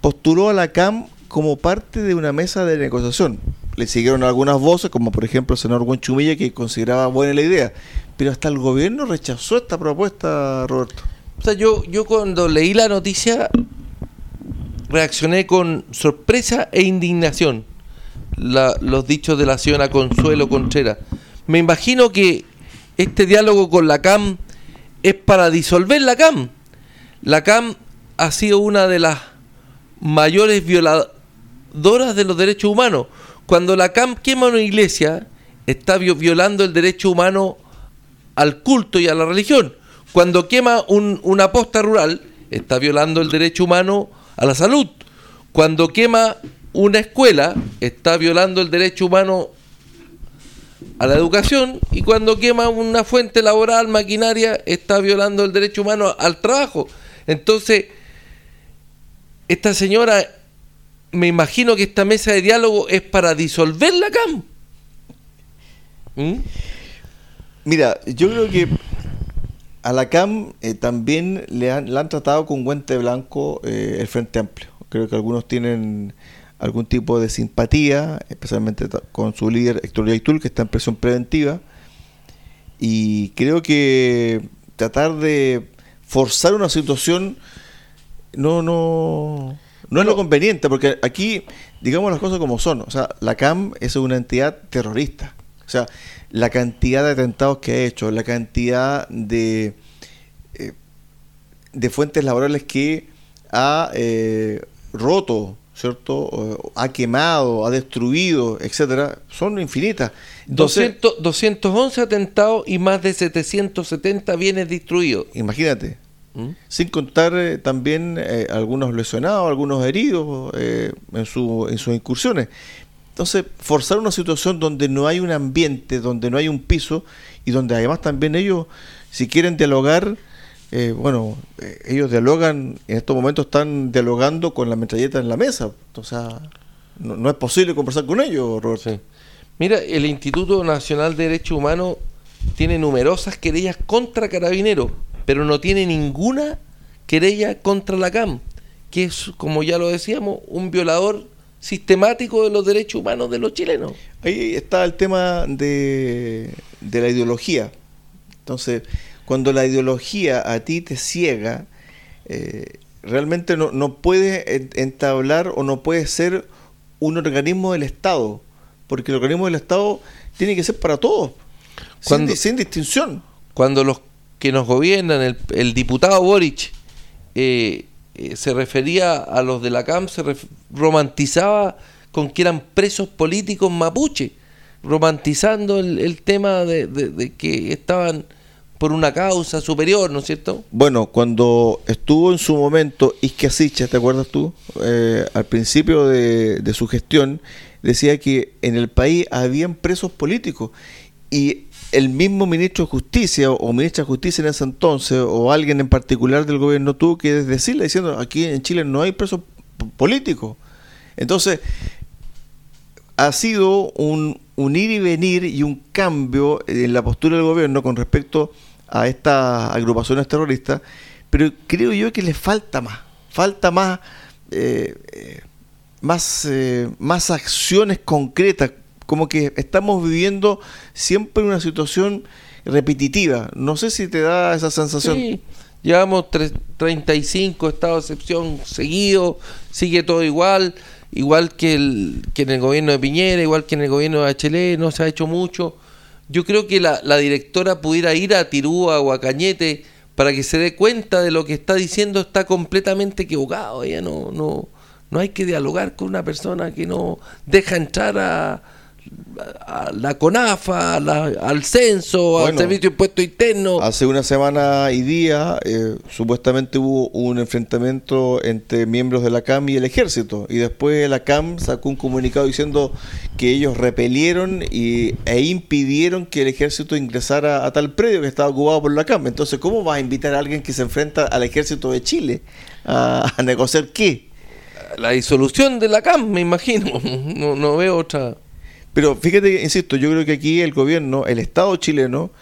S1: postuló a la CAM como parte de una mesa de negociación. Le siguieron algunas voces, como por ejemplo el senador Chumilla, que consideraba buena la idea. Pero hasta el gobierno rechazó esta propuesta, Roberto.
S2: O sea, yo, yo cuando leí la noticia reaccioné con sorpresa e indignación. los dichos de la señora Consuelo Contreras. Me imagino que este diálogo con la CAM es para disolver la CAM. La CAM ha sido una de las mayores violadoras de los derechos humanos. Cuando la CAM quema una iglesia, está violando el derecho humano al culto y a la religión. Cuando quema una posta rural, está violando el derecho humano a la salud. Cuando quema una escuela, está violando el derecho humano a la educación. Y cuando quema una fuente laboral, maquinaria, está violando el derecho humano al trabajo. Entonces, esta señora, me imagino que esta mesa de diálogo es para disolver la CAM.
S1: ¿Mm? Mira, yo creo que a la CAM eh, también le han, han, tratado con guante blanco eh, el Frente Amplio. Creo que algunos tienen algún tipo de simpatía, especialmente con su líder Héctor Yaitul, que está en presión preventiva. Y creo que tratar de forzar una situación no, no, no es lo conveniente, porque aquí, digamos las cosas como son. O sea, la CAM es una entidad terrorista. O sea, la cantidad de atentados que ha hecho, la cantidad de, eh, de fuentes laborales que ha eh, roto, ¿cierto? Ha quemado, ha destruido, etcétera, son infinitas.
S2: 211 atentados y más de 770 bienes destruidos.
S1: Imagínate. ¿Mm? Sin contar eh, también algunos lesionados, algunos heridos en, su, en sus incursiones. Entonces, forzar una situación donde no hay un ambiente, donde no hay un piso y donde además también ellos, si quieren dialogar, eh, bueno, eh, ellos dialogan, en estos momentos están dialogando con la metralleta en la mesa. O sea, no, es posible conversar con ellos, Roberto.
S2: Mira, el Instituto Nacional de Derechos Humanos tiene numerosas querellas contra Carabineros, pero no tiene ninguna querella contra la CAM, que es, como ya lo decíamos, un violador sistemático de los derechos humanos de los chilenos.
S1: Ahí está el tema de, de la ideología. Entonces, cuando la ideología a ti te ciega, eh, realmente no, no puedes entablar o no puedes ser un organismo del Estado, porque el organismo del Estado tiene que ser para todos, sin, distinción.
S2: Cuando los que nos gobiernan, el, el diputado Boric, eh, eh, se refería a los de la CAM, se romantizaba con que eran presos políticos mapuche, romantizando el, tema de, que estaban por una causa superior, ¿no es cierto?
S1: Bueno, cuando estuvo en su momento Isque ¿te acuerdas tú? Eh, al principio de, de, su gestión, decía que en el país habían presos políticos y el mismo ministro de Justicia o ministra de Justicia en ese entonces o alguien en particular del gobierno tuvo que decirle diciendo aquí en Chile no hay presos políticos. Entonces, ha sido un, ir y venir y un cambio en la postura del gobierno con respecto a estas agrupaciones terroristas, pero creo yo que le falta más, falta más, eh, eh, más, eh, más acciones concretas como que estamos viviendo siempre una situación repetitiva. No sé si te da esa sensación.
S2: Sí, llevamos 35 estados de excepción seguidos, sigue todo igual, igual que, el, que en el gobierno de Piñera, igual que en el gobierno de HL, no se ha hecho mucho. Yo creo que la, la directora pudiera ir a Tirúa o a Cañete para que se dé cuenta de lo que está diciendo, está completamente equivocado. Ella no, no, no hay que dialogar con una persona que no deja entrar a, a la CONAFA, al censo, al servicio de impuesto interno.
S1: Hace una semana y día eh, supuestamente hubo un enfrentamiento entre miembros de la CAM y el ejército y después la CAM sacó un comunicado diciendo que ellos repelieron y, e impidieron que el ejército ingresara a tal predio que estaba ocupado por la CAM. Entonces, ¿cómo va a invitar a alguien que se enfrenta al ejército de Chile a, negociar qué?
S2: La disolución de la CAM, me imagino. (laughs) No, no veo otra.
S1: Pero fíjate, insisto, yo creo que aquí el gobierno, el Estado chileno,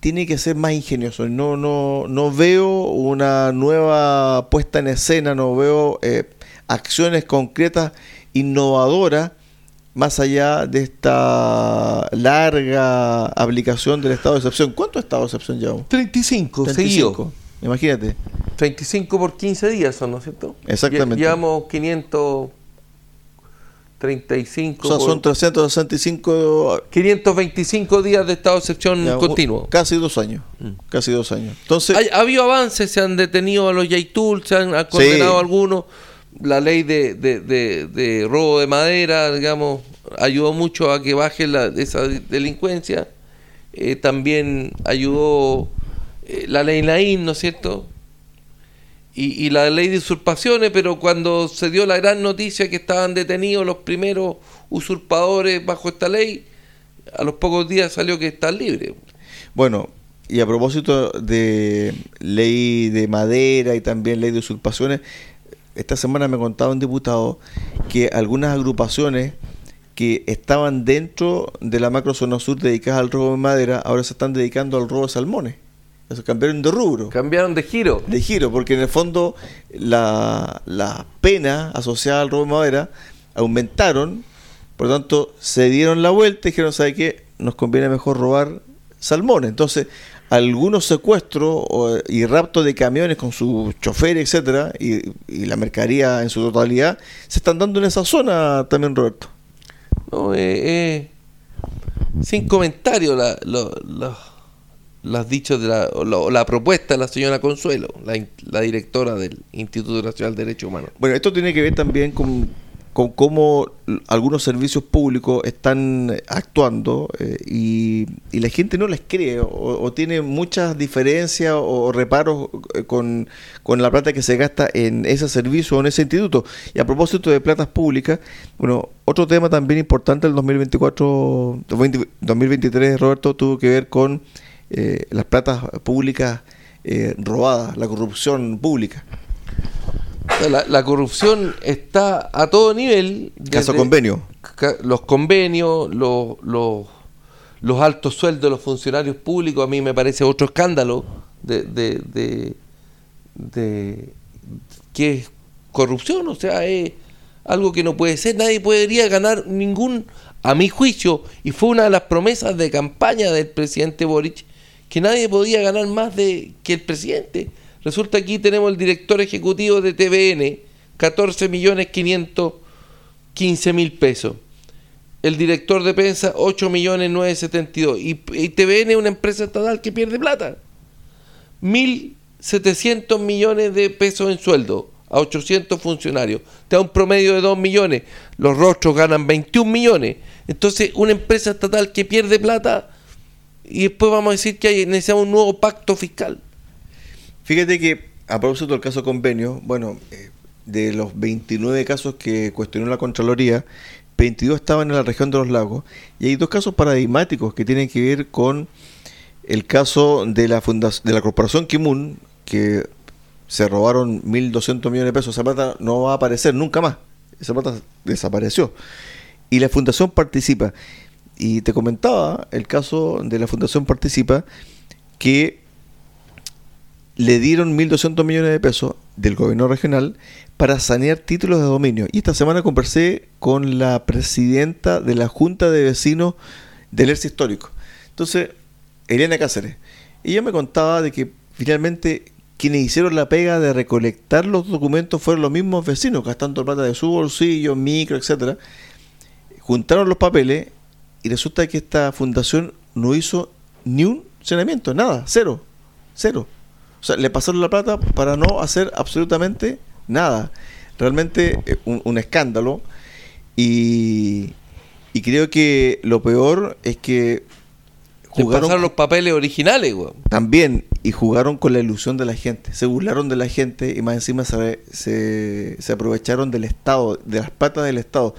S1: tiene que ser más ingenioso. No, no, no veo una nueva puesta en escena, no veo eh, acciones concretas, innovadoras, más allá de esta larga aplicación del estado de excepción. ¿Cuántos estados de excepción llevamos?
S2: 35, 35.
S1: Imagínate.
S2: 35 por 15 días son, ¿no es cierto?
S1: Exactamente.
S2: Llevamos 500 35.
S1: O sea, son 365.
S2: 525 días de estado de excepción continuo.
S1: Casi dos años. Mm. Casi dos años. Entonces.
S2: ha habido avances, se han detenido a los Yaitul, se han condenado a algunos. La ley de, de, robo de madera, digamos, ayudó mucho a que baje la, esa delincuencia. Eh, también ayudó eh, la ley Naín, ¿no es cierto? Y, la ley de usurpaciones, pero cuando se dio la gran noticia que estaban detenidos los primeros usurpadores bajo esta ley, a los pocos días salió que están libres.
S1: Bueno, y a propósito de ley de madera y también ley de usurpaciones, esta semana me contaba un diputado que algunas agrupaciones que estaban dentro de la macro zona sur dedicadas al robo de madera, ahora se están dedicando al robo de salmones. Eso, cambiaron de rubro.
S2: Cambiaron de giro.
S1: De giro, porque en el fondo la, la pena asociada al robo de madera aumentaron, por lo tanto se dieron la vuelta y dijeron, ¿sabe qué? Nos conviene mejor robar salmones. Entonces, algunos secuestros y raptos de camiones con su chofer, etcétera, y, la mercadería en su totalidad, se están dando en esa zona también, Roberto.
S2: No, eh, eh, sin comentario la, las dichos de la, la, propuesta de la señora Consuelo, la, la directora del Instituto Nacional de Derechos Humanos.
S1: Bueno, esto tiene que ver también con con cómo algunos servicios públicos están actuando eh, y, la gente no les cree o, tiene muchas diferencias o, reparos eh, con, la plata que se gasta en ese servicio o en ese instituto. Y a propósito de platas públicas, bueno, otro tema también importante del 2024, 2023, Roberto, tuvo que ver con eh, las platas públicas robadas, la corrupción pública.
S2: La, corrupción está a todo nivel.
S1: Caso convenio.
S2: Los convenios, los, los, altos sueldos de los funcionarios públicos, a mí me parece otro escándalo de, de, de, que es corrupción, o sea, es algo que no puede ser, nadie podría ganar ningún, a mi juicio, y fue una de las promesas de campaña del presidente Boric, que nadie podía ganar más de que el presidente. Resulta aquí tenemos el director ejecutivo de TVN, 14 millones 515 mil pesos. El director de prensa, 8 millones 972. Y, y TVN es una empresa estatal que pierde plata. 1.700 millones de pesos en sueldo a 800 funcionarios. Te da un promedio de 2 millones. Los rostros ganan 21 millones. Entonces, una empresa estatal que pierde plata y después vamos a decir que hay, necesitamos un nuevo pacto fiscal.
S1: Fíjate que, a propósito del caso convenio, bueno, eh, de los 29 casos que cuestionó la Contraloría, 22 estaban en la región de los lagos y hay dos casos paradigmáticos que tienen que ver con el caso de la de la corporación Kimun que se robaron 1.200 millones de pesos. Esa plata no va a aparecer nunca más. Esa plata desapareció. Y la Fundación participa. Y te comentaba el caso de la Fundación Participa que le dieron 1.200 millones de pesos del gobierno regional para sanear títulos de dominio. Y esta semana conversé con la presidenta de la Junta de Vecinos del ERSI Histórico. Entonces, Elena Cáceres. Ella me contaba de que finalmente quienes hicieron la pega de recolectar los documentos fueron los mismos vecinos, gastando plata de su bolsillo, micro, etcétera. Juntaron los papeles y resulta que esta fundación no hizo ni un saneamiento, nada, cero, cero. O sea, le pasaron la plata para no hacer absolutamente nada. Realmente eh, un, escándalo. Y, y, creo que lo peor es que
S2: jugaron. pasaron los papeles originales, güey.
S1: También, y jugaron con la ilusión de la gente. Se burlaron de la gente y más encima se, se, se aprovecharon del Estado, de las patas del Estado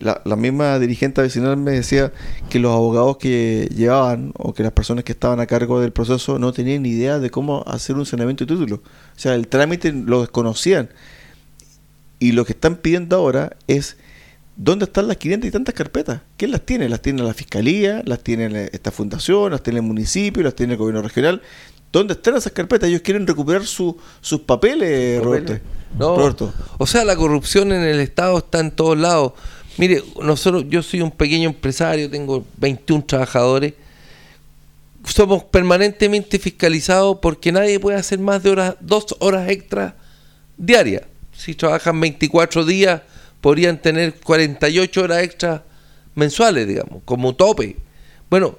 S1: la, la, misma dirigente vecinal me decía que los abogados que llevaban o que las personas que estaban a cargo del proceso no tenían ni idea de cómo hacer un saneamiento de título. O sea, el trámite lo desconocían. Y lo que están pidiendo ahora es dónde están las 500 y tantas carpetas. ¿Quién las tiene? Las tiene la fiscalía, las tiene esta fundación, las tiene el municipio, las tiene el gobierno regional. ¿Dónde están esas carpetas? Ellos quieren recuperar sus papeles, Roberto.
S2: Roberto. O sea, la corrupción en el Estado está en todos lados. Mire, nosotros, yo soy un pequeño empresario, tengo 21 trabajadores. Somos permanentemente fiscalizados porque nadie puede hacer más de horas, dos horas extras diarias. Si trabajan 24 días, podrían tener 48 horas extras mensuales, digamos, como tope. Bueno,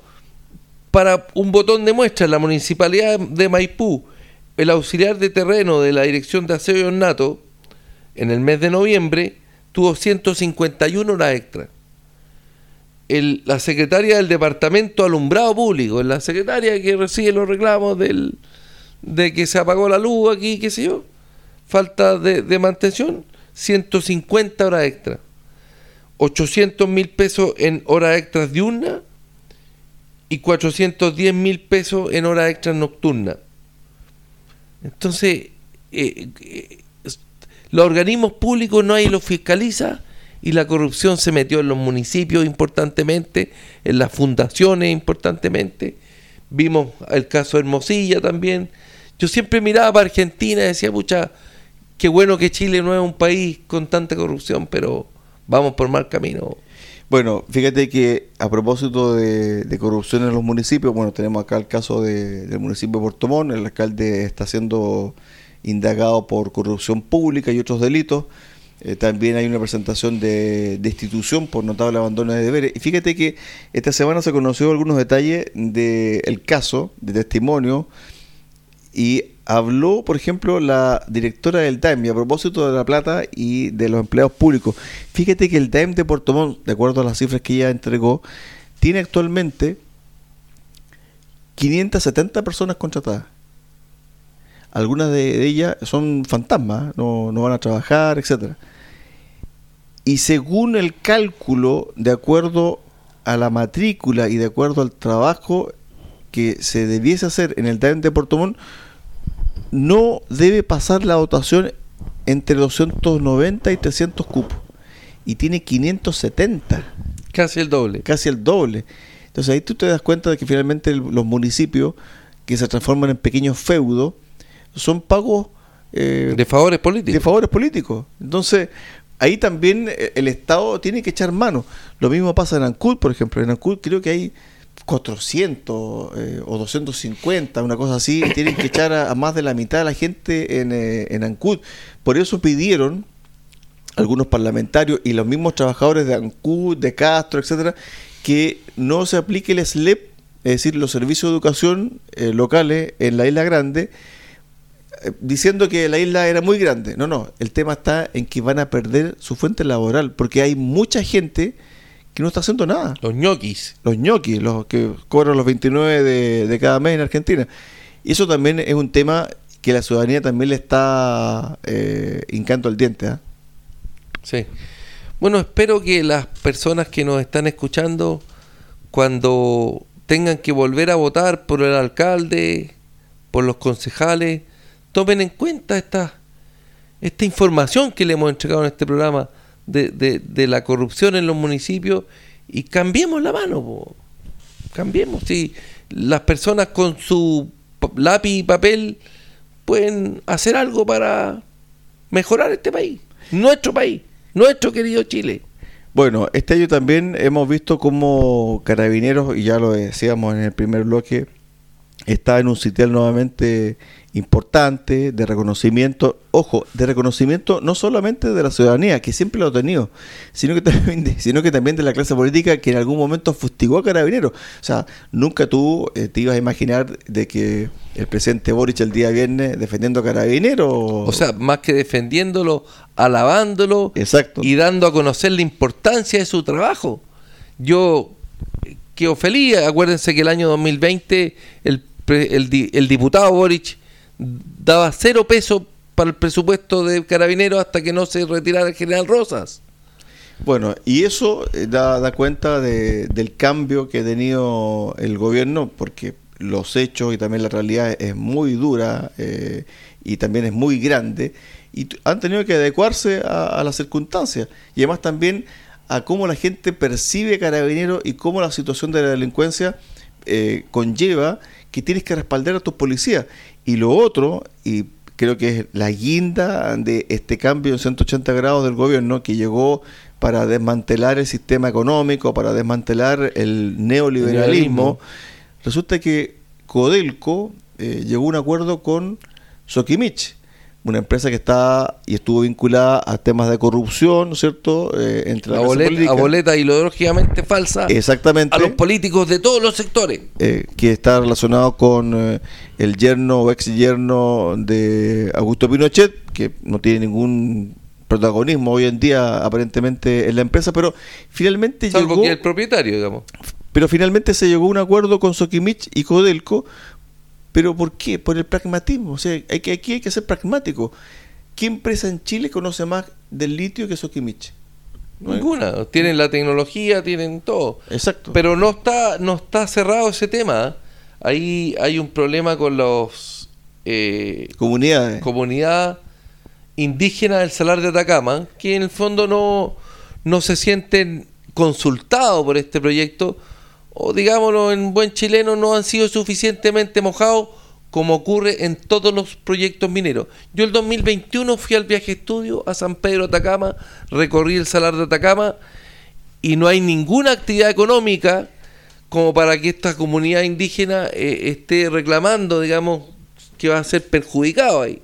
S2: para un botón de muestra, la municipalidad de Maipú, el auxiliar de terreno de la Dirección de Aseo y Ornato, en el mes de noviembre, tuvo 151 horas extra. La secretaria del Departamento Alumbrado Público, la secretaria que recibe los reclamos del, de que se apagó la luz aquí, qué sé yo, falta de, de mantención, 150 horas extra. 800 mil pesos en horas extras diurnas y 410 mil pesos en horas extras nocturnas. Entonces, eh, eh, los organismos públicos no hay los fiscaliza y la corrupción se metió en los municipios importantemente, en las fundaciones importantemente. Vimos el caso de Hermosilla también. Yo siempre miraba para Argentina y decía, pucha, qué bueno que Chile no es un país con tanta corrupción, pero vamos por mal camino.
S1: Bueno, fíjate que a propósito de, corrupción en los municipios, bueno, tenemos acá el caso del municipio de Puerto Montt, el alcalde está siendo indagado por corrupción pública y otros delitos. Eh, también hay una presentación de destitución por notable abandono de deberes. Y fíjate que esta semana se conoció algunos detalles del caso, de testimonio, y habló, por ejemplo, la directora del DAEM, a propósito de la plata y de los empleados públicos. Fíjate que el DAEM de Puerto de acuerdo a las cifras que ella entregó, tiene actualmente 570 personas contratadas. Algunas de, ellas son fantasmas, no, no van a trabajar, etcétera. Y según el cálculo, de acuerdo a la matrícula y de acuerdo al trabajo que se debiese hacer en el DAEM de Puerto Montt, no debe pasar la dotación entre 290 y 300 cupos. Y tiene 570.
S2: Casi el doble.
S1: Casi el doble. Entonces ahí tú te das cuenta de que finalmente los municipios que se transforman en pequeños feudos son pagos...
S2: Eh, de favores políticos.
S1: De favores políticos. Entonces ahí también eh, el Estado tiene que echar mano. Lo mismo pasa en Ancud, por ejemplo. En Ancud creo que hay 400 eh, o 250, una cosa así, tienen que echar a, más de la mitad de la gente en, eh, en Ancud. Por eso pidieron algunos parlamentarios y los mismos trabajadores de Ancud, de Castro, etcétera, que no se aplique el SLEP, es decir, los servicios de educación eh, locales en la isla grande, diciendo que la isla era muy grande. No, no, el tema está en que van a perder su fuente laboral, porque hay mucha gente que no está haciendo nada.
S2: Los ñoquis.
S1: Los ñoquis, los que cobran los 29 de, cada mes en Argentina. Y eso también es un tema que la ciudadanía también le está eh, hincando el diente. ¿ah?
S2: Sí. Bueno, espero que las personas que nos están escuchando, cuando tengan que volver a votar por el alcalde, por los concejales, tomen en cuenta esta, esta información que le hemos entregado en este programa de, de, la corrupción en los municipios y cambiemos la mano, cambiemos. Si las personas con su lápiz y papel pueden hacer algo para mejorar este país, nuestro país, nuestro querido Chile.
S1: Bueno, este año también hemos visto como Carabineros, y ya lo decíamos en el primer bloque, está en un sitial nuevamente importante de reconocimiento, ojo, de reconocimiento no solamente de la ciudadanía, que siempre lo ha tenido, sino que (laughs) también de, sino que también de la clase política que en algún momento fustigó a Carabineros. O sea, nunca tú eh, te ibas a imaginar de que el presidente Boric el día viernes defendiendo a Carabineros.
S2: O sea, más que defendiéndolo, alabándolo
S1: Exacto.
S2: y dando a conocer la importancia de su trabajo. Yo eh, quedo feliz, acuérdense que el año 2020 el, el, el diputado Boric daba cero peso para el presupuesto de Carabineros hasta que no se retirara el general Rosas.
S1: Bueno, y eso eh, da, da cuenta de, del cambio que ha tenido el gobierno, porque los hechos y también la realidad es muy dura eh, y también es muy grande, y han tenido que adecuarse a, las circunstancias, y además también a cómo la gente percibe Carabineros y cómo la situación de la delincuencia eh, conlleva que tienes que respaldar a tus policías. Y lo otro, y creo que es la guinda de este cambio en 180 grados del gobierno que llegó para desmantelar el sistema económico, para desmantelar el neoliberalismo, resulta que Codelco eh, llegó a un acuerdo con Sokimich una empresa que está y estuvo vinculada a temas de corrupción, ¿no es cierto?
S2: Eh, entre la a, boleta, a boleta ideológicamente falsa
S1: Exactamente.
S2: a los políticos de todos los sectores.
S1: Eh, que está relacionado con eh, el yerno o ex yerno de Augusto Pinochet, que no tiene ningún protagonismo hoy en día aparentemente en la empresa, pero finalmente
S2: Salvo que el propietario, digamos.
S1: Pero finalmente se llegó a un acuerdo con Sokimich y Codelco ¿Pero por qué? Por el pragmatismo. O sea, hay que, aquí hay que ser pragmático. ¿Qué empresa en Chile conoce más del litio que Sokimich?
S2: Ninguna. Tienen la tecnología, tienen todo.
S1: Exacto.
S2: Pero no está, no está cerrado ese tema. Ahí hay un problema con los
S1: eh, comunidades.
S2: Comunidad indígena del Salar de Atacama, que en el fondo no, no se sienten consultados por este proyecto, o digámoslo en buen chileno, no han sido suficientemente mojados como ocurre en todos los proyectos mineros. Yo el 2021 fui al viaje estudio a San Pedro Atacama, recorrí el Salar de Atacama y no hay ninguna actividad económica como para que esta comunidad indígena eh, esté reclamando, digamos, que va a ser perjudicado ahí.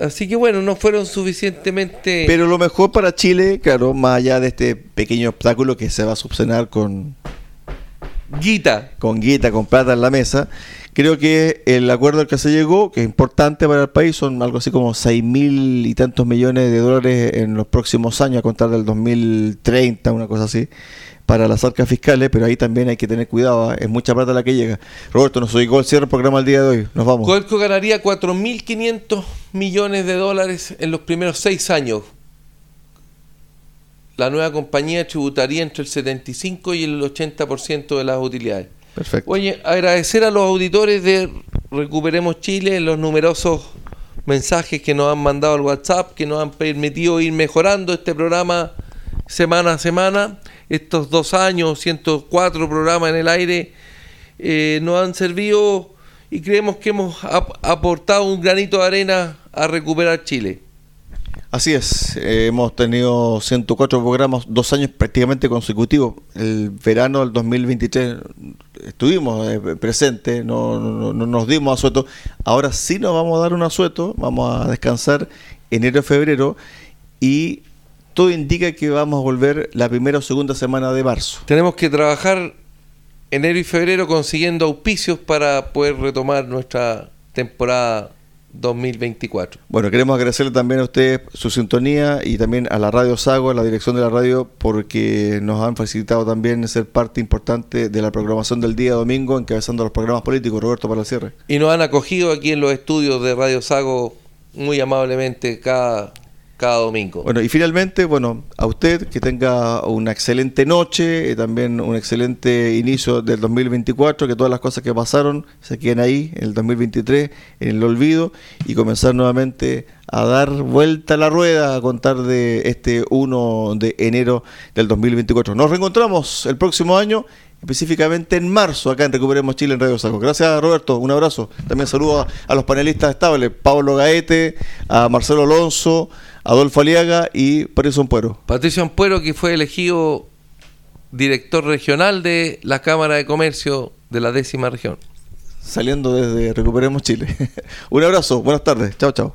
S2: Así que bueno, no fueron suficientemente...
S1: Pero lo mejor para Chile, claro, más allá de este pequeño obstáculo que se va a subsanar con...
S2: Guita.
S1: Con guita, con plata en la mesa, Creo que el acuerdo al que se llegó, que es importante para el país, son algo así como seis mil y tantos millones de dólares en los próximos años, a contar del 2030, una cosa así, para las arcas fiscales, pero ahí también hay que tener cuidado, ¿eh? es mucha plata la que llega. Roberto, nos llegó el cierre del programa el día de hoy, nos vamos.
S2: Coelco ganaría 4.500 millones de dólares en los primeros seis años. La nueva compañía tributaría entre el 75 y el 80% de las utilidades.
S1: Perfecto.
S2: Oye, agradecer a los auditores de Recuperemos Chile los numerosos mensajes que nos han mandado al WhatsApp, que nos han permitido ir mejorando este programa semana a semana. Estos dos años, 104 programas en el aire, eh, nos han servido y creemos que hemos aportado un granito de arena a recuperar Chile.
S1: Así es, hemos tenido 104 programas, dos años prácticamente consecutivos. El verano del 2023 estuvimos eh, presentes, no, no, nos dimos asueto. Ahora sí nos vamos a dar un asueto, vamos a descansar enero febrero y todo indica que vamos a volver la primera o segunda semana de marzo.
S2: Tenemos que trabajar enero y febrero consiguiendo auspicios para poder retomar nuestra temporada 2024.
S1: Bueno, queremos agradecerle también a ustedes su sintonía y también a la Radio Sago, a la dirección de la radio, porque nos han facilitado también ser parte importante de la programación del día domingo, encabezando los programas políticos. Roberto, para el cierre.
S2: Y nos han acogido aquí en los estudios de Radio Sago muy amablemente cada cada domingo.
S1: Bueno, y finalmente, bueno, a usted que tenga una excelente noche, y eh, también un excelente inicio del 2024, que todas las cosas que pasaron se queden ahí en el 2023, en el olvido, y comenzar nuevamente a dar vuelta a la rueda a contar de este 1 de enero del 2024. Nos reencontramos el próximo año específicamente en marzo, acá en Recuperemos Chile en Radio Saco. Gracias Roberto, un abrazo. También saludo a, a los panelistas estables, Pablo Gaete, a Marcelo Alonso, Adolfo Aliaga y Patricio Ampuero.
S2: Patricio Ampuero, que fue elegido director regional de la Cámara de Comercio de la décima región.
S1: Saliendo desde Recuperemos Chile. (laughs) Un abrazo, buenas tardes, chao, chao.